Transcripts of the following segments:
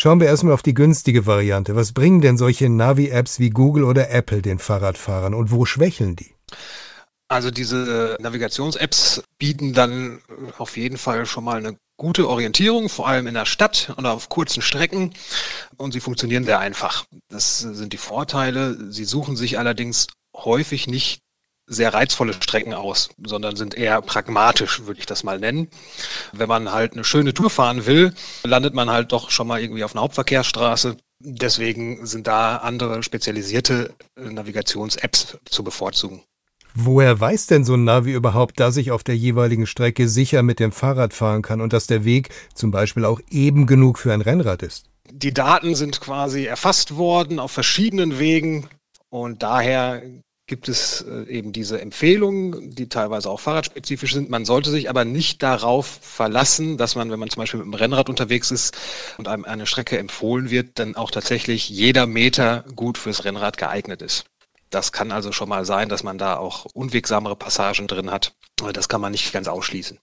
Schauen wir erstmal auf die günstige Variante. Was bringen denn solche Navi-Apps wie Google oder Apple den Fahrradfahrern und wo schwächeln die? Also diese Navigations-Apps bieten dann auf jeden Fall schon mal eine gute Orientierung, vor allem in der Stadt oder auf kurzen Strecken. Und sie funktionieren sehr einfach. Das sind die Vorteile. Sie suchen sich allerdings häufig nicht sehr reizvolle Strecken aus, sondern sind eher pragmatisch, würde ich das mal nennen. Wenn man halt eine schöne Tour fahren will, landet man halt doch schon mal irgendwie auf einer Hauptverkehrsstraße. Deswegen sind da andere spezialisierte Navigations-Apps zu bevorzugen. Woher weiß denn so ein Navi überhaupt, dass ich auf der jeweiligen Strecke sicher mit dem Fahrrad fahren kann und dass der Weg zum Beispiel auch eben genug für ein Rennrad ist? Die Daten sind quasi erfasst worden auf verschiedenen Wegen und daher gibt es äh, eben diese Empfehlungen, die teilweise auch fahrradspezifisch sind. Man sollte sich aber nicht darauf verlassen, dass man, wenn man zum Beispiel mit dem Rennrad unterwegs ist und einem eine Strecke empfohlen wird, dann auch tatsächlich jeder Meter gut fürs Rennrad geeignet ist. Das kann also schon mal sein, dass man da auch unwegsamere Passagen drin hat. Das kann man nicht ganz ausschließen.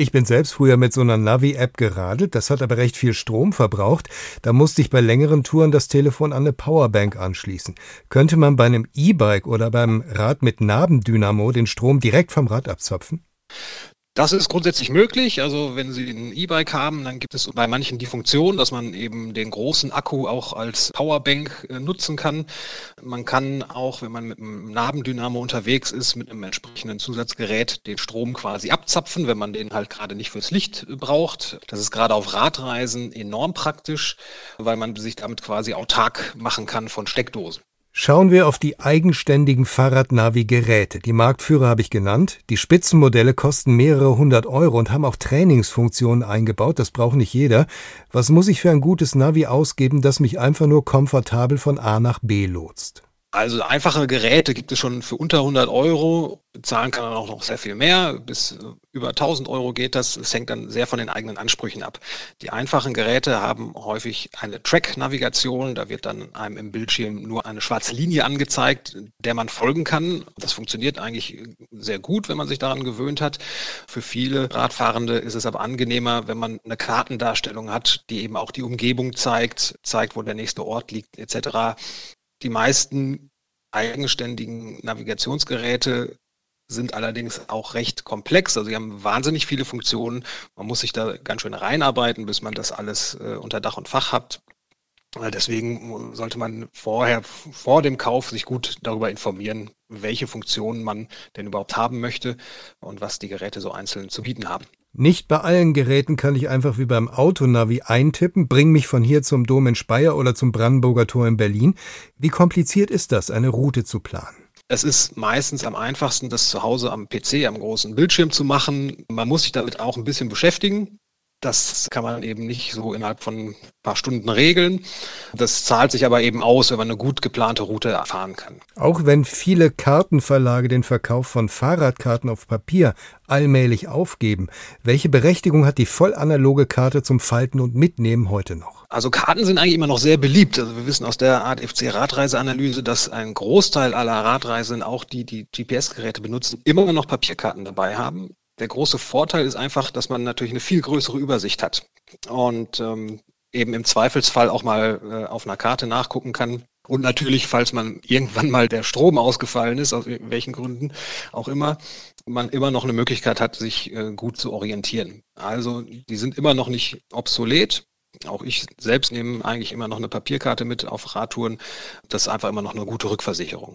Ich bin selbst früher mit so einer Navi-App geradelt, das hat aber recht viel Strom verbraucht. Da musste ich bei längeren Touren das Telefon an eine Powerbank anschließen. Könnte man bei einem E-Bike oder beim Rad mit Nabendynamo den Strom direkt vom Rad abzapfen? Das ist grundsätzlich möglich. Also wenn Sie ein E-Bike haben, dann gibt es bei manchen die Funktion, dass man eben den großen Akku auch als Powerbank äh, nutzen kann. Man kann auch, wenn man mit einem Nabendynamo unterwegs ist, mit einem entsprechenden Zusatzgerät den Strom quasi abzapfen, wenn man den halt gerade nicht fürs Licht braucht. Das ist gerade auf Radreisen enorm praktisch, weil man sich damit quasi autark machen kann von Steckdosen. Schauen wir auf die eigenständigen Fahrradnavi-Geräte. Die Marktführer habe ich genannt. Die Spitzenmodelle kosten mehrere hundert Euro und haben auch Trainingsfunktionen eingebaut. Das braucht nicht jeder. Was muss ich für ein gutes Navi ausgeben, das mich einfach nur komfortabel von A nach B lotst? Also einfache Geräte gibt es schon für unter 100 Euro. Bezahlen kann man auch noch sehr viel mehr. Bis über 1000 Euro geht das. Es hängt dann sehr von den eigenen Ansprüchen ab. Die einfachen Geräte haben häufig eine Track-Navigation. Da wird dann einem im Bildschirm nur eine schwarze Linie angezeigt, der man folgen kann. Das funktioniert eigentlich sehr gut, wenn man sich daran gewöhnt hat. Für viele Radfahrende ist es aber angenehmer, wenn man eine Kartendarstellung hat, die eben auch die Umgebung zeigt, zeigt, wo der nächste Ort liegt, etc. Die meisten eigenständigen Navigationsgeräte sind allerdings auch recht komplex. Also sie haben wahnsinnig viele Funktionen. Man muss sich da ganz schön reinarbeiten, bis man das alles äh, unter Dach und Fach hat. Deswegen sollte man vorher, vor dem Kauf, sich gut darüber informieren, welche Funktionen man denn überhaupt haben möchte und was die Geräte so einzeln zu bieten haben. Nicht bei allen Geräten kann ich einfach wie beim Autonavi eintippen, bring mich von hier zum Dom in Speyer oder zum Brandenburger Tor in Berlin. Wie kompliziert ist das, eine Route zu planen? Es ist meistens am einfachsten, das zu Hause am PC, am großen Bildschirm zu machen. Man muss sich damit auch ein bisschen beschäftigen. Das kann man eben nicht so innerhalb von ein paar Stunden regeln. Das zahlt sich aber eben aus, wenn man eine gut geplante Route erfahren kann. Auch wenn viele Kartenverlage den Verkauf von Fahrradkarten auf Papier allmählich aufgeben, welche Berechtigung hat die vollanaloge Karte zum Falten und Mitnehmen heute noch? Also Karten sind eigentlich immer noch sehr beliebt. Also wir wissen aus der Art FC Radreiseanalyse, dass ein Großteil aller Radreisenden, auch die, die GPS-Geräte benutzen, immer noch Papierkarten dabei haben. Der große Vorteil ist einfach, dass man natürlich eine viel größere Übersicht hat und ähm, eben im Zweifelsfall auch mal äh, auf einer Karte nachgucken kann. Und natürlich, falls man irgendwann mal der Strom ausgefallen ist, aus welchen Gründen auch immer, man immer noch eine Möglichkeit hat, sich äh, gut zu orientieren. Also die sind immer noch nicht obsolet. Auch ich selbst nehme eigentlich immer noch eine Papierkarte mit auf Radtouren. Das ist einfach immer noch eine gute Rückversicherung.